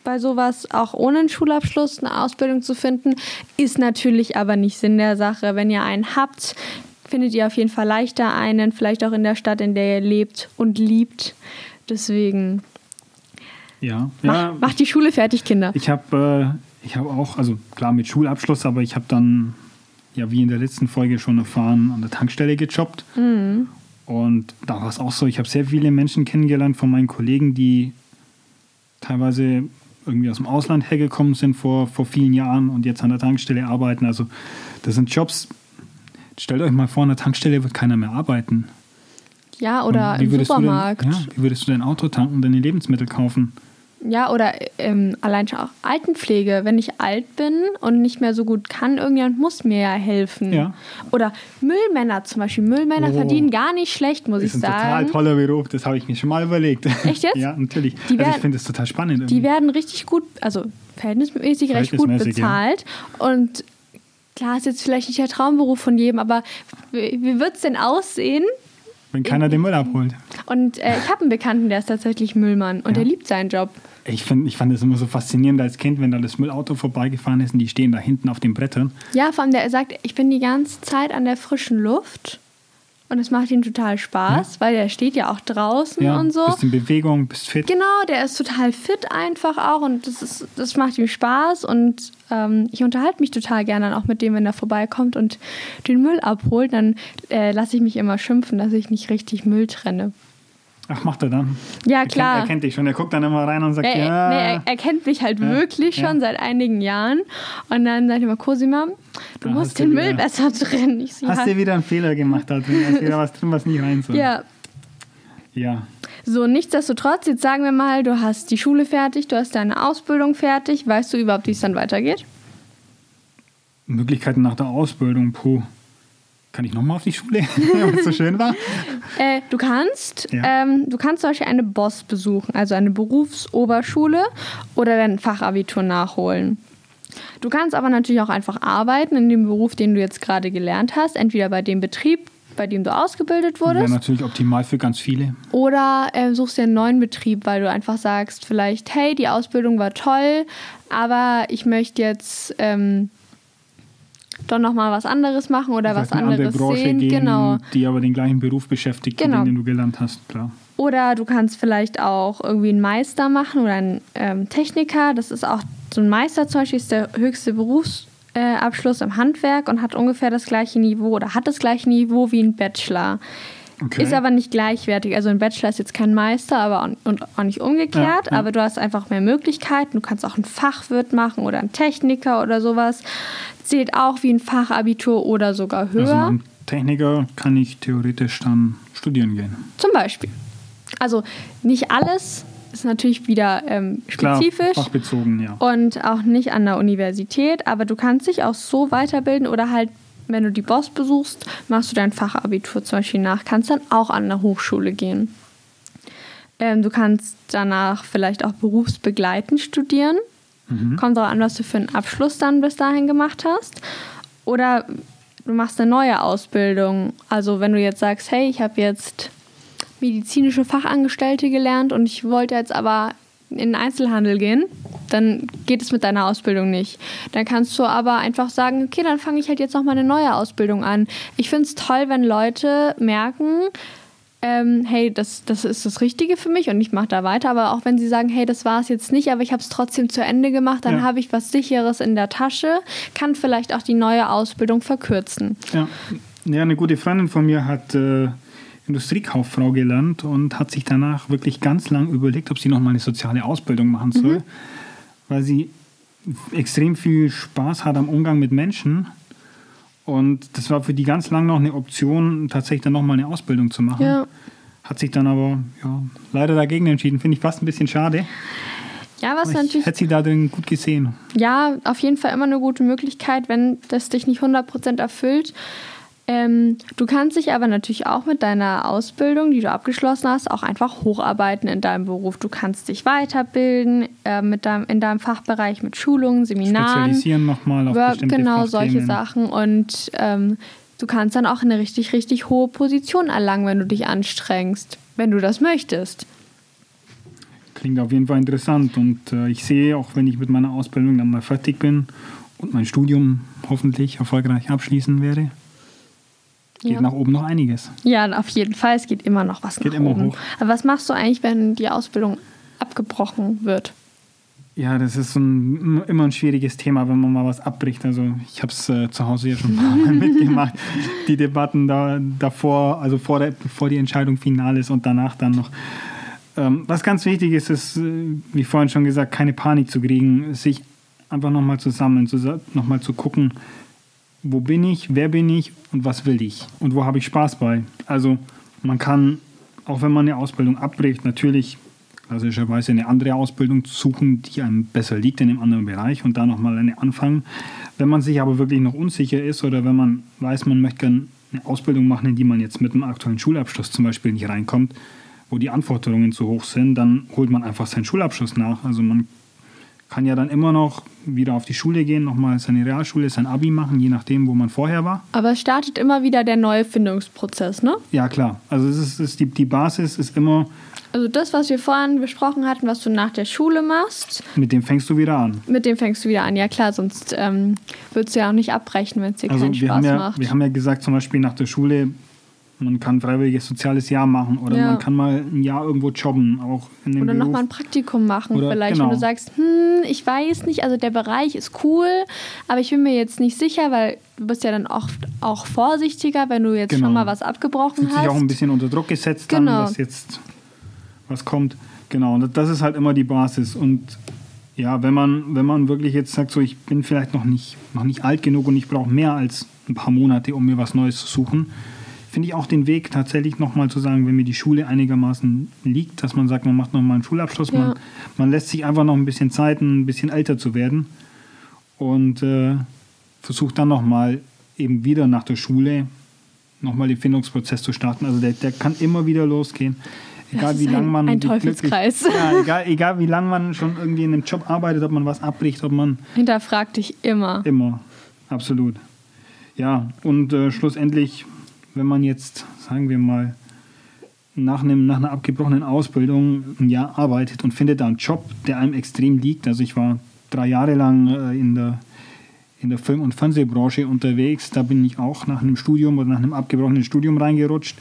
bei sowas auch ohne einen Schulabschluss eine Ausbildung zu finden. Ist natürlich aber nicht Sinn der Sache. Wenn ihr einen habt, findet ihr auf jeden Fall leichter einen, vielleicht auch in der Stadt, in der ihr lebt und liebt. Deswegen Ja, mach, ja macht die Schule fertig, Kinder. Ich habe äh, ich hab auch, also klar mit Schulabschluss, aber ich habe dann, ja wie in der letzten Folge schon erfahren, an der Tankstelle gejobbt. Und da war es auch so, ich habe sehr viele Menschen kennengelernt von meinen Kollegen, die teilweise irgendwie aus dem Ausland hergekommen sind vor, vor vielen Jahren und jetzt an der Tankstelle arbeiten. Also das sind Jobs, stellt euch mal vor, an der Tankstelle wird keiner mehr arbeiten. Ja, oder im Supermarkt. Denn, ja, wie würdest du dein Auto tanken, deine Lebensmittel kaufen? Ja, oder ähm, allein schon auch Altenpflege. Wenn ich alt bin und nicht mehr so gut kann, irgendjemand muss mir ja helfen. Ja. Oder Müllmänner zum Beispiel. Müllmänner Oh. verdienen gar nicht schlecht, muss Das ich ist ein total sagen. toller Beruf, das habe ich mir schon mal überlegt. Echt jetzt? *laughs* ja, natürlich. Die also ich finde das total spannend. Die irgendwie. werden richtig gut, also verhältnismäßig recht gut Verhältnismäßig, ja. bezahlt. Und klar ist jetzt vielleicht nicht der Traumberuf von jedem, aber wie, wie wird es denn aussehen? Wenn keiner den Müll abholt. Und äh, ich habe einen Bekannten, der ist tatsächlich Müllmann und Ja. der liebt seinen Job. Ich, find, ich fand das immer so faszinierend als Kind, wenn da das Müllauto vorbeigefahren ist und die stehen da hinten auf den Brettern. Ja, vor allem der sagt, ich bin die ganze Zeit an der frischen Luft und es macht ihm total Spaß, ja. weil der steht ja auch draußen ja, und so. Bist in Bewegung, bist fit. Genau, der ist total fit einfach auch und das, ist, das macht ihm Spaß und ähm, ich unterhalte mich total gerne auch mit dem, wenn er vorbeikommt und den Müll abholt. Dann äh, lasse ich mich immer schimpfen, dass ich nicht richtig Müll trenne. Ach, macht er dann? Ja, klar. Er kennt, er kennt dich schon. Er guckt dann immer rein und sagt, er, ja. Nee, er, er, kennt mich halt ja, wirklich schon ja. seit einigen Jahren. Und dann sagt er immer, Cosima, du da musst den Müll besser *laughs* trennen. Ich so, hast du wieder einen Fehler gemacht da drin? Hast wieder was drin, was nicht rein soll. Ja. Ja. So, nichtsdestotrotz, jetzt sagen wir mal, du hast die Schule fertig, du hast deine Ausbildung fertig. Weißt du überhaupt, wie es dann weitergeht? Möglichkeiten nach der Ausbildung, puh. Kann ich nochmal auf die Schule, *laughs* weil es so schön war? Äh, du kannst, ja. ähm, du kannst zum Beispiel eine BOS besuchen, also eine Berufsoberschule oder dein Fachabitur nachholen. Du kannst aber natürlich auch einfach arbeiten in dem Beruf, den du jetzt gerade gelernt hast, entweder bei dem Betrieb, bei dem du ausgebildet wurdest. Wäre natürlich optimal für ganz viele. Oder äh, suchst dir einen neuen Betrieb, weil du einfach sagst, vielleicht, hey, die Ausbildung war toll, aber ich möchte jetzt ähm, doch nochmal was anderes machen oder das heißt, was anderes andere Branche sehen. Gehen, genau. Die aber den gleichen Beruf beschäftigt, genau. den du gelernt hast, klar. Oder du kannst vielleicht auch irgendwie einen Meister machen oder einen ähm, Techniker. Das ist auch so ein Meister zum Beispiel, ist der höchste Berufsabschluss äh, im Handwerk und hat ungefähr das gleiche Niveau oder hat das gleiche Niveau wie ein Bachelor. Okay. Ist aber nicht gleichwertig. Also ein Bachelor ist jetzt kein Meister, aber auch, und auch nicht umgekehrt. Ja, ja. Aber du hast einfach mehr Möglichkeiten. Du kannst auch einen Fachwirt machen oder einen Techniker oder sowas. Zählt auch wie ein Fachabitur oder sogar höher. Also ein Techniker kann ich theoretisch dann studieren gehen. Zum Beispiel. Also nicht alles ist natürlich wieder ähm, spezifisch. Klar, fachbezogen, ja. Und auch nicht an der Universität, aber du kannst dich auch so weiterbilden oder halt wenn du die Boss besuchst, machst du dein Fachabitur zum Beispiel nach, kannst dann auch an eine Hochschule gehen. Ähm, du kannst danach vielleicht auch berufsbegleitend studieren. Mhm. Kommt darauf an, was du für einen Abschluss dann bis dahin gemacht hast. Oder du machst eine neue Ausbildung. Also wenn du jetzt sagst, hey, ich habe jetzt medizinische Fachangestellte gelernt und ich wollte jetzt aber in den Einzelhandel gehen, dann geht es mit deiner Ausbildung nicht. Dann kannst du aber einfach sagen, okay, dann fange ich halt jetzt nochmal eine neue Ausbildung an. Ich finde es toll, wenn Leute merken, ähm, hey, das, das ist das Richtige für mich und ich mache da weiter. Aber auch wenn sie sagen, hey, das war es jetzt nicht, aber ich habe es trotzdem zu Ende gemacht, dann ja. habe ich was Sicheres in der Tasche, kann vielleicht auch die neue Ausbildung verkürzen. Ja, ja eine gute Freundin von mir hat äh, Industriekauffrau gelernt und hat sich danach wirklich ganz lang überlegt, ob sie noch mal eine soziale Ausbildung machen soll. Mhm weil sie extrem viel Spaß hat am Umgang mit Menschen. Und das war für die ganz lang noch eine Option, tatsächlich dann nochmal eine Ausbildung zu machen. Ja. Hat sich dann aber ja, leider dagegen entschieden. Finde ich fast ein bisschen schade. Ja, was natürlich. Hätte sie da drin gut gesehen. Ja, auf jeden Fall immer eine gute Möglichkeit, wenn das dich nicht 100% erfüllt. Ähm, du kannst dich aber natürlich auch mit deiner Ausbildung, die du abgeschlossen hast, auch einfach hocharbeiten in deinem Beruf. Du kannst dich weiterbilden äh, mit deinem, in deinem Fachbereich mit Schulungen, Seminaren. Spezialisieren nochmal auf Work, bestimmte Genau, solche Sachen. Und ähm, du kannst dann auch eine richtig, richtig hohe Position erlangen, wenn du dich anstrengst, wenn du das möchtest. Klingt auf jeden Fall interessant. Und äh, ich sehe, auch wenn ich mit meiner Ausbildung dann mal fertig bin und mein Studium hoffentlich erfolgreich abschließen werde, Geht ja. nach oben noch einiges. Ja, auf jeden Fall. Es geht immer noch was geht nach immer oben. Hoch. Aber was machst du eigentlich, wenn die Ausbildung abgebrochen wird? Ja, das ist ein, immer ein schwieriges Thema, wenn man mal was abbricht. Also ich habe es äh, zu Hause ja schon ein paar Mal *laughs* mitgemacht. Die Debatten da, davor, also vor der, bevor die Entscheidung final ist und danach dann noch. Ähm, was ganz wichtig ist, ist, äh, wie vorhin schon gesagt, keine Panik zu kriegen, sich einfach nochmal zu sammeln, zu, nochmal zu gucken, wo bin ich, wer bin ich und was will ich und wo habe ich Spaß bei. Also man kann, auch wenn man eine Ausbildung abbricht, natürlich klassischerweise eine andere Ausbildung suchen, die einem besser liegt in einem anderen Bereich und da nochmal eine anfangen. Wenn man sich aber wirklich noch unsicher ist oder wenn man weiß, man möchte gerne eine Ausbildung machen, in die man jetzt mit einem aktuellen Schulabschluss zum Beispiel nicht reinkommt, wo die Anforderungen zu hoch sind, dann holt man einfach seinen Schulabschluss nach. Also man kann ja dann immer noch wieder auf die Schule gehen, nochmal seine Realschule, sein Abi machen, je nachdem, wo man vorher war. Aber es startet immer wieder der neue Findungsprozess, ne? Ja, klar. Also es ist, es ist die, die Basis ist immer, Also das, was wir vorhin besprochen hatten, was du nach der Schule machst, mit dem fängst du wieder an. mit dem fängst du wieder an. Ja klar, sonst ähm, würdest du ja auch nicht abbrechen, wenn es dir Also keinen wir Spaß haben, ja, macht. wir haben ja gesagt, zum Beispiel nach der Schule, man kann freiwilliges soziales Jahr machen oder Ja. man kann mal ein Jahr irgendwo jobben, auch in dem Oder nochmal ein Praktikum machen Oder- vielleicht, genau. wenn du sagst, hm, ich weiß nicht, also der Bereich ist cool, aber ich bin mir jetzt nicht sicher, weil du bist ja dann oft auch vorsichtiger, wenn du jetzt Genau. schon mal was abgebrochen Fühlt sich hast. auch ein bisschen unter Druck gesetzt, dann, Genau. dass jetzt was kommt. Genau, und das ist halt immer die Basis. Und ja, wenn man, wenn man wirklich jetzt sagt, so ich bin vielleicht noch nicht, noch nicht alt genug und ich brauche mehr als ein paar Monate, um mir was Neues zu suchen, finde ich auch den Weg tatsächlich nochmal zu sagen, wenn mir die Schule einigermaßen liegt, dass man sagt, man macht nochmal einen Schulabschluss, Ja. man, man lässt sich einfach noch ein bisschen Zeit, ein bisschen älter zu werden und äh, versucht dann nochmal eben wieder nach der Schule nochmal den Findungsprozess zu starten. Also der, der kann immer wieder losgehen. Egal wie lange man ein Teufelskreis. *laughs* Ja, egal, egal wie lange man schon irgendwie in einem Job arbeitet, ob man was abbricht, ob man Hinterfrag dich immer. immer, absolut. Ja, und äh, schlussendlich, wenn man jetzt, sagen wir mal, nach, einem, nach einer abgebrochenen Ausbildung ein Jahr arbeitet und findet da einen Job, der einem extrem liegt. Also ich war drei Jahre lang äh, in der, in der Film- und Fernsehbranche unterwegs. Da bin ich auch nach einem Studium oder nach einem abgebrochenen Studium reingerutscht.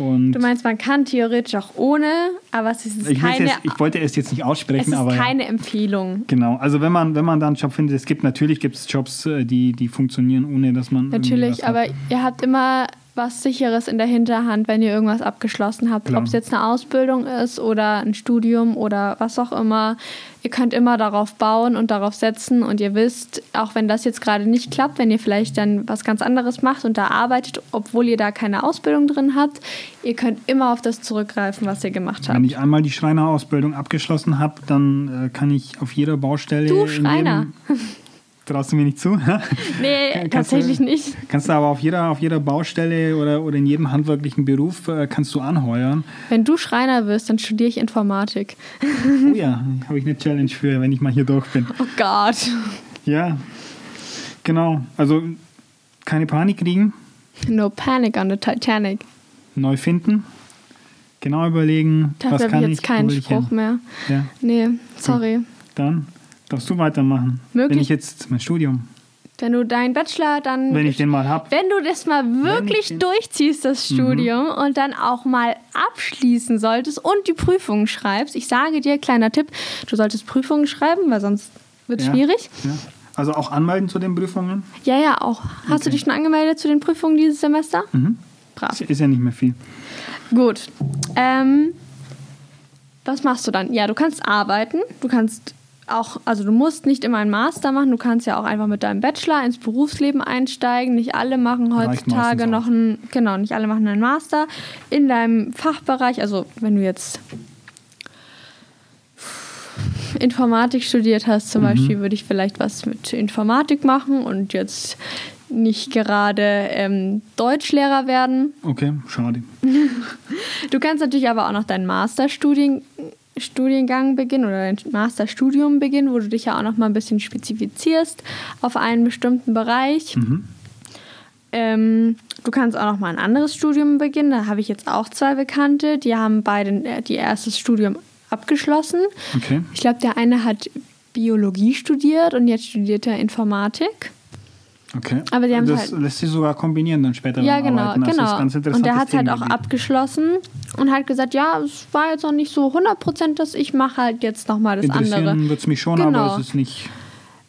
Und Du meinst, man kann theoretisch auch ohne, aber es ist ich, keine, jetzt, ich wollte es jetzt nicht es aussprechen, ist aber ja. keine Empfehlung. Genau, also wenn man, wenn man da einen Job findet, es gibt natürlich gibt's Jobs, äh, die, die funktionieren, ohne dass man. Natürlich, aber ihr habt immer was Sicheres in der Hinterhand, wenn ihr irgendwas abgeschlossen habt. Ob es jetzt eine Ausbildung ist oder ein Studium oder was auch immer. Ihr könnt immer darauf bauen und darauf setzen und ihr wisst, auch wenn das jetzt gerade nicht klappt, wenn ihr vielleicht dann was ganz anderes macht und da arbeitet, obwohl ihr da keine Ausbildung drin habt, ihr könnt immer auf das zurückgreifen, was ihr gemacht habt. Wenn ich einmal die Schreinerausbildung abgeschlossen habe, dann äh, kann ich auf jeder Baustelle. Du in Schreiner. Traust du mir nicht zu? *laughs* Nee, Kannst tatsächlich du- nicht. kannst du aber auf jeder, auf jeder Baustelle oder, oder in jedem handwerklichen Beruf äh, kannst du anheuern. Wenn du Schreiner wirst, dann studiere ich Informatik. Oh ja, habe ich eine Challenge für, wenn ich mal hier durch bin. Oh Gott. Ja, genau. Also keine Panik kriegen, No panic on the Titanic. neu finden, genau überlegen, was Dafür habe ich jetzt keinen Spruch hin. mehr. Ja. Nee, sorry. Dann darfst du weitermachen. Möglich- Wenn ich jetzt mein Studium, Wenn du deinen Bachelor dann. wenn ich den mal habe. wenn du das mal wirklich Mhm. durchziehst, das Studium, und dann auch mal abschließen solltest und die Prüfungen schreibst, ich sage dir, kleiner Tipp, du solltest Prüfungen schreiben, weil sonst wird es Ja. schwierig. Ja. Also auch anmelden zu den Prüfungen. Ja, ja, auch. Hast du Okay. dich schon angemeldet zu den Prüfungen dieses Semester? Mhm. Brav. Ist, ist ja nicht mehr viel. Gut. Ähm, was machst du dann? Ja, du kannst arbeiten. Du kannst auch, also du musst nicht immer einen Master machen. Du kannst ja auch einfach mit deinem Bachelor ins Berufsleben einsteigen. Nicht alle machen heutzutage noch einen, genau, nicht alle machen einen Master in deinem Fachbereich. Also wenn du jetzt Informatik studiert hast Mhm. zum Beispiel, würde ich vielleicht was mit Informatik machen und jetzt nicht gerade ähm, Deutschlehrer werden. Okay, schade. *laughs* Du kannst natürlich aber auch noch deinen Masterstudien Studiengang beginnen oder dein Masterstudium beginnen, wo du dich ja auch noch mal ein bisschen spezifizierst auf einen bestimmten Bereich. Mhm. Ähm, du kannst auch noch mal ein anderes Studium beginnen. Da habe ich jetzt auch zwei Bekannte, die haben beide äh, die erstes Studium abgeschlossen. Okay. Ich glaube, der eine hat Biologie studiert und jetzt studiert er Informatik. Okay. Aber die haben das halt- lässt sich sogar kombinieren dann später Ja, genau, Arbeiten. Also genau. ganz und der hat halt auch abgeschlossen und hat gesagt, ja, es war jetzt noch nicht so 100%, dass ich mache halt jetzt nochmal das andere. Interessieren wird es mich schon, Genau. aber es ist nicht.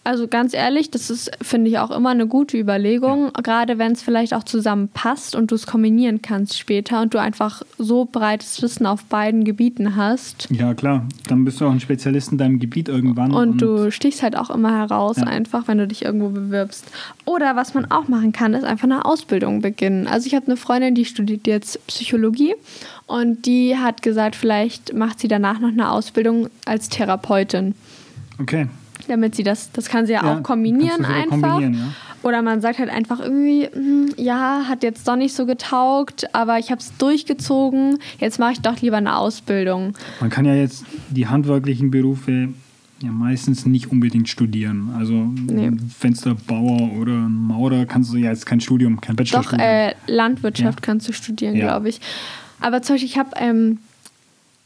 Also ganz ehrlich, das ist, finde ich, auch immer eine gute Überlegung, gerade wenn es vielleicht auch zusammenpasst und du es kombinieren kannst später und du einfach so breites Wissen auf beiden Gebieten hast. Ja, klar. Dann bist du auch ein Spezialist in deinem Gebiet irgendwann. Und du stichst halt auch immer heraus, Ja. einfach, wenn du dich irgendwo bewirbst. Oder was man auch machen kann, ist einfach eine Ausbildung beginnen. Also ich habe eine Freundin, die studiert jetzt Psychologie und die hat gesagt, vielleicht macht sie danach noch eine Ausbildung als Therapeutin. Okay. Damit sie das, das kann sie ja, Ja, auch kombinieren einfach. kombinieren, ja. Oder man sagt halt einfach irgendwie, hm, ja, hat jetzt doch nicht so getaugt, aber ich habe es durchgezogen, jetzt mache ich doch lieber eine Ausbildung. Man kann ja jetzt die handwerklichen Berufe ja meistens nicht unbedingt studieren. Also Nee. Fensterbauer oder Maurer kannst du ja jetzt kein Studium, kein Doch, Bachelorstudium. äh, Landwirtschaft Ja. kannst du studieren, glaube ich. Aber zum Beispiel, ich habe ähm,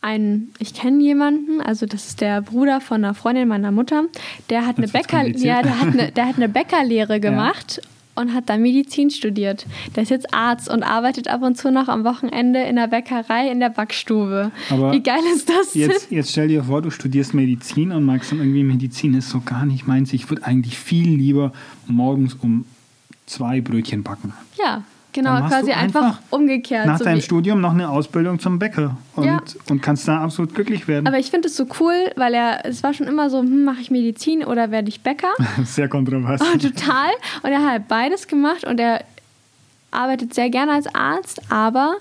einen, ich kenne jemanden, also das ist der Bruder von einer Freundin meiner Mutter, der hat eine Bäcker, ja, der hat eine, der hat eine Bäckerlehre *laughs* gemacht und hat da Medizin studiert. Der ist jetzt Arzt und arbeitet ab und zu noch am Wochenende in der Bäckerei in der Backstube. Aber Wie geil ist das denn? Jetzt, jetzt stell dir vor, du studierst Medizin und magst dann irgendwie Medizin ist so gar nicht meins. Ich würde eigentlich viel lieber morgens um zwei Brötchen backen. Ja, genau, quasi einfach, einfach umgekehrt. Nach so deinem Studium noch eine Ausbildung zum Bäcker und, Ja. und kannst da absolut glücklich werden. Aber ich finde es so cool, weil er, es war schon immer so, hm, mache ich Medizin oder werde ich Bäcker? *laughs* Sehr kontrovers. Oh, total. Und er hat halt beides gemacht und er arbeitet sehr gerne als Arzt, aber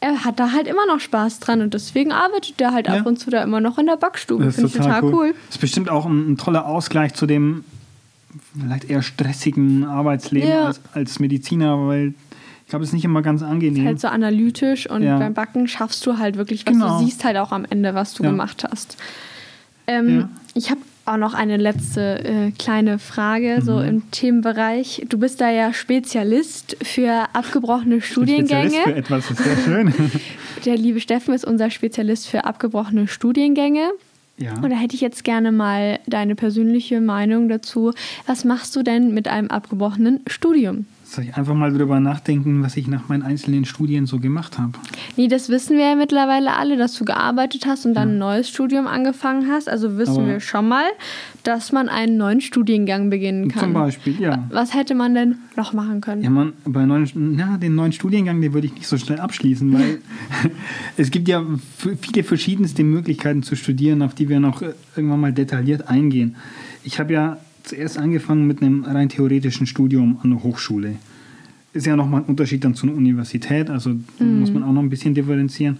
er hat da halt immer noch Spaß dran und deswegen arbeitet er halt Ja. ab und zu da immer noch in der Backstube. Das Finde ist ich total cool. Das ist bestimmt auch ein, ein toller Ausgleich zu dem vielleicht eher stressigen Arbeitsleben Ja. als, als Mediziner, weil ich glaube, es ist nicht immer ganz angenehm. Halt so analytisch und Ja. beim Backen schaffst du halt wirklich was. Genau. Du siehst halt auch am Ende, was du Ja. gemacht hast. Ähm, Ja. Ich habe auch noch eine letzte äh, kleine Frage, so Mhm. im Themenbereich. Du bist da ja Spezialist für abgebrochene Studiengänge. Spezialist für etwas ist sehr schön. *laughs* Der liebe Steffen ist unser Spezialist für abgebrochene Studiengänge. ja. Und da hätte ich jetzt gerne mal deine persönliche Meinung dazu. Was machst du denn mit einem abgebrochenen Studium? Soll ich einfach mal drüber nachdenken, was ich nach meinen einzelnen Studien so gemacht habe? Nee, das wissen wir ja mittlerweile alle, dass du gearbeitet hast und dann ein neues Studium angefangen hast. Also wissen Aber- wir schon mal, dass man einen neuen Studiengang beginnen kann. Zum Beispiel, ja. Was hätte man denn noch machen können? Ja, man, bei neuen, na, den neuen Studiengang, den würde ich nicht so schnell abschließen, weil *laughs* *laughs* es gibt ja viele verschiedenste Möglichkeiten zu studieren, auf die wir noch äh, irgendwann mal detailliert eingehen. Ich habe ja zuerst angefangen mit einem rein theoretischen Studium an der Hochschule. Ist ja nochmal ein Unterschied dann zu einer Universität, also muss man auch noch ein bisschen differenzieren.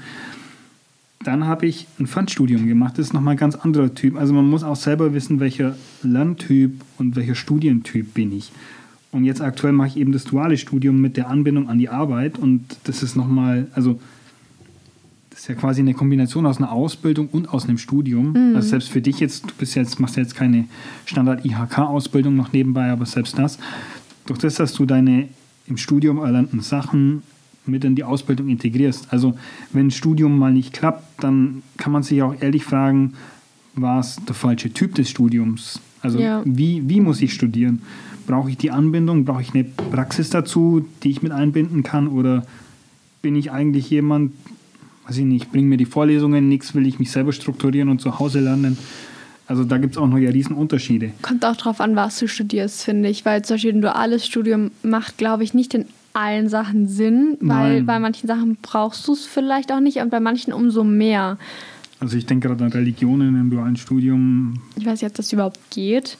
Dann habe ich ein Pfandstudium gemacht. Das ist nochmal ein ganz anderer Typ. Also man muss auch selber wissen, welcher Lerntyp und welcher Studientyp bin ich. Und jetzt aktuell mache ich eben das duale Studium mit der Anbindung an die Arbeit. Und das ist nochmal, also ist ja quasi eine Kombination aus einer Ausbildung und aus einem Studium. Also selbst für dich jetzt, du bist jetzt, machst ja jetzt keine Standard-IHK-Ausbildung noch nebenbei, aber selbst das, durch das, dass du deine im Studium erlernten Sachen mit in die Ausbildung integrierst. Also wenn ein Studium mal nicht klappt, dann kann man sich auch ehrlich fragen, war es der falsche Typ des Studiums? Also Ja. wie, wie muss ich studieren? Brauche ich die Anbindung? Brauche ich eine Praxis dazu, die ich mit einbinden kann? Oder bin ich eigentlich jemand, weiß ich nicht, bringe mir die Vorlesungen nichts, will ich mich selber strukturieren und zu Hause lernen? Also da gibt es auch noch ja riesen Unterschiede. Kommt auch drauf an, was du studierst, finde ich. Weil zum Beispiel ein duales Studium macht, glaube ich, nicht in allen Sachen Sinn, weil Nein. bei manchen Sachen brauchst du es vielleicht auch nicht und bei manchen umso mehr. Also ich denke gerade an Religionen im dualen Studium. Ich weiß nicht, ob das überhaupt geht,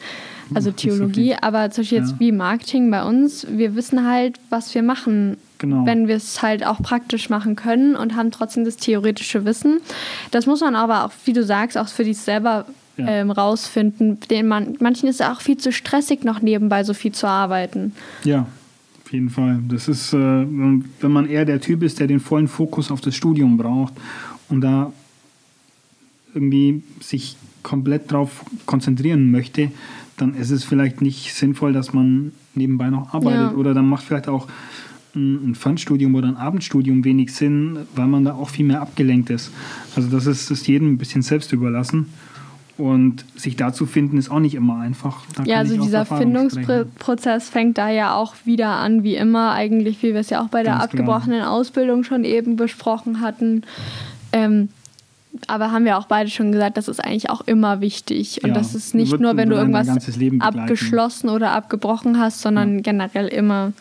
also so Theologie, aber zum Beispiel jetzt Ja. wie Marketing bei uns, wir wissen halt, was wir machen, Genau. wenn wir es halt auch praktisch machen können und haben trotzdem das theoretische Wissen. Das muss man aber auch, wie du sagst, auch für dich selber Ja. ähm, rausfinden. Den man, manchen ist es auch viel zu stressig, noch nebenbei so viel zu arbeiten. Ja, auf jeden Fall. Das ist, äh, wenn man eher der Typ ist, der den vollen Fokus auf das Studium braucht und da irgendwie sich komplett drauf konzentrieren möchte, dann ist es vielleicht nicht sinnvoll, dass man nebenbei noch arbeitet Ja. oder dann macht vielleicht auch ein Fernstudium oder ein Abendstudium wenig Sinn, weil man da auch viel mehr abgelenkt ist. Also das ist, ist jedem ein bisschen selbst überlassen. Und sich da zu finden, ist auch nicht immer einfach. Da Ja, also dieser. Findungsprozess fängt da ja auch wieder an, wie immer, eigentlich, wie wir es ja auch bei der Ganz klar. abgebrochenen Ausbildung schon eben besprochen hatten. Ähm, aber haben wir auch beide schon gesagt, das ist eigentlich auch immer wichtig. Und Ja, das ist nicht nur, wenn du irgendwas abgeschlossen oder abgebrochen hast, sondern generell immer.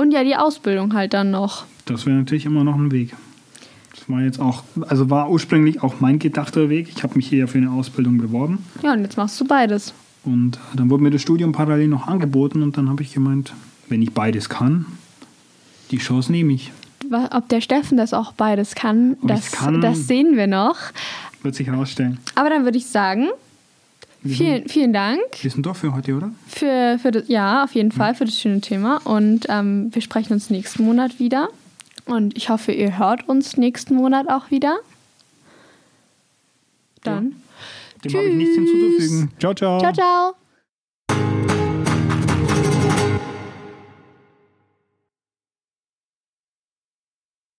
Und ja, die Ausbildung halt dann noch. Das wäre natürlich immer noch ein Weg. Das war jetzt auch, also war ursprünglich auch mein gedachter Weg. Ich habe mich hier ja für eine Ausbildung beworben Ja, und jetzt machst du beides. und dann wurde mir das Studium parallel noch angeboten und dann habe ich gemeint, wenn ich beides kann, die Chance nehme ich. Ob der Steffen das auch beides kann, Ob das, kann? das sehen wir noch. Wird sich herausstellen. Aber dann würde ich sagen, vielen, vielen Dank. wir sind doch für heute, oder? Für, für das, ja, auf jeden Fall für das schöne Thema. Und ähm, wir sprechen uns nächsten Monat wieder. Und ich hoffe, ihr hört uns nächsten Monat auch wieder. Dann Dem habe ich nichts hinzuzufügen. Ciao, ciao. Ciao, ciao.